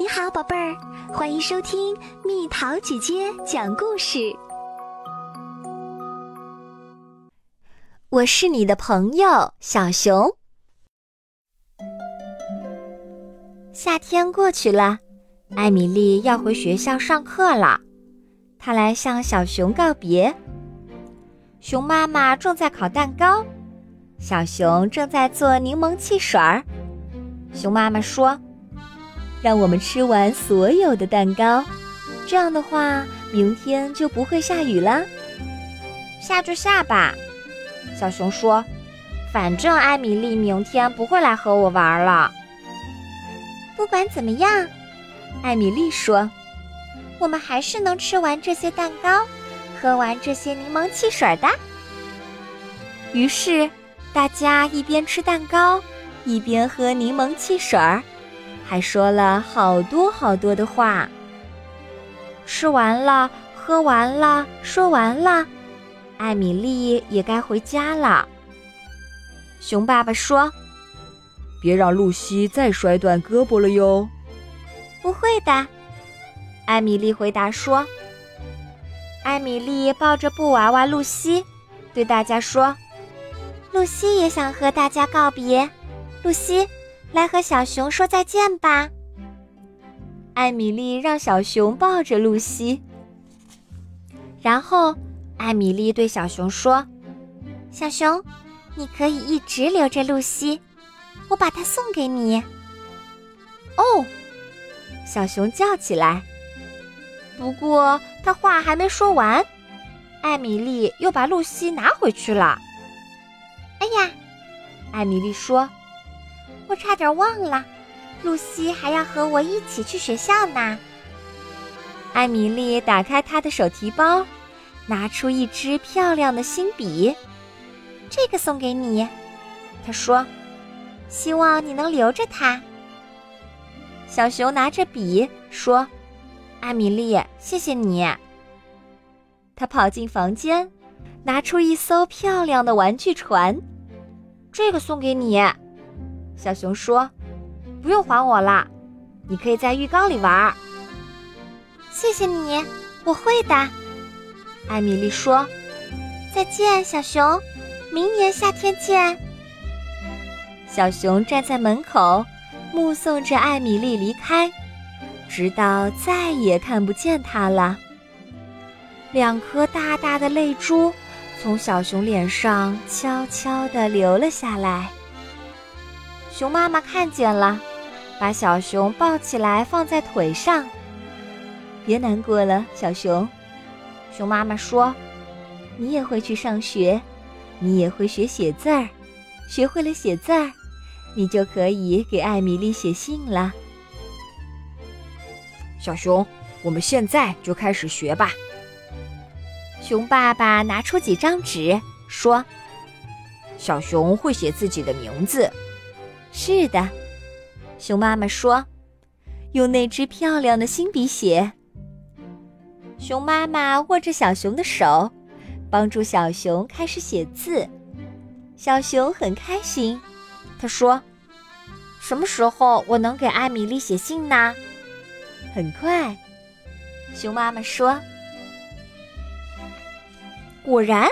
你好，宝贝儿，欢迎收听蜜桃姐姐讲故事。我是你的朋友小熊。夏天过去了，艾米丽要回学校上课了，她来向小熊告别。熊妈妈正在烤蛋糕，小熊正在做柠檬汽水儿。熊妈妈说。让我们吃完所有的蛋糕，这样的话，明天就不会下雨了。下就下吧，小熊说。反正艾米丽明天不会来和我玩了。不管怎么样，艾米丽说，我们还是能吃完这些蛋糕，喝完这些柠檬汽水的。于是，大家一边吃蛋糕，一边喝柠檬汽水儿。还说了好多好多的话。吃完了，喝完了，说完了，艾米丽也该回家了。熊爸爸说：“别让露西再摔断胳膊了哟。”“不会的。”艾米丽回答说。艾米丽抱着布娃娃露西，对大家说：“露西也想和大家告别。”露西。来和小熊说再见吧。艾米丽让小熊抱着露西，然后艾米丽对小熊说：“小熊，你可以一直留着露西，我把它送给你。”哦，小熊叫起来。不过他话还没说完，艾米丽又把露西拿回去了。哎呀，艾米丽说。我差点忘了，露西还要和我一起去学校呢。艾米丽打开她的手提包，拿出一支漂亮的新笔，这个送给你。她说：“希望你能留着它。”小熊拿着笔说：“艾米丽，谢谢你。”他跑进房间，拿出一艘漂亮的玩具船，这个送给你。小熊说：“不用还我啦，你可以在浴缸里玩。”谢谢你，我会的。艾米丽说：“再见，小熊，明年夏天见。”小熊站在门口，目送着艾米丽离开，直到再也看不见她了。两颗大大的泪珠从小熊脸上悄悄地流了下来。熊妈妈看见了，把小熊抱起来放在腿上。别难过了，小熊。熊妈妈说：“你也会去上学，你也会学写字儿。学会了写字儿，你就可以给艾米丽写信了。”小熊，我们现在就开始学吧。熊爸爸拿出几张纸，说：“小熊会写自己的名字。”是的，熊妈妈说：“用那支漂亮的新笔写。”熊妈妈握着小熊的手，帮助小熊开始写字。小熊很开心，他说：“什么时候我能给艾米丽写信呢？”很快，熊妈妈说：“果然，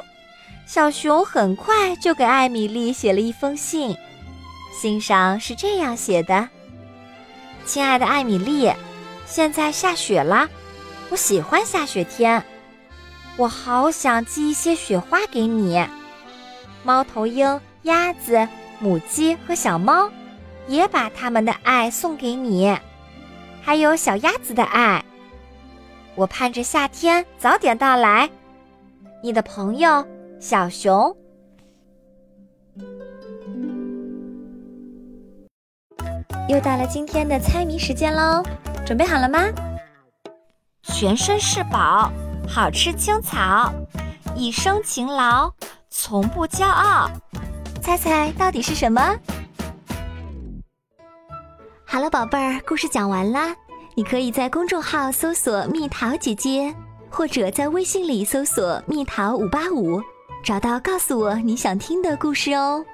小熊很快就给艾米丽写了一封信。”信上是这样写的：“亲爱的艾米丽，现在下雪了，我喜欢下雪天，我好想寄一些雪花给你。猫头鹰、鸭子、母鸡和小猫，也把他们的爱送给你，还有小鸭子的爱。我盼着夏天早点到来。你的朋友小熊。”又到了今天的猜谜时间喽，准备好了吗？全身是宝，好吃青草，一生勤劳，从不骄傲。猜猜到底是什么？好了，宝贝儿，故事讲完啦。你可以在公众号搜索“蜜桃姐姐”，或者在微信里搜索“蜜桃五八五”，找到告诉我你想听的故事哦。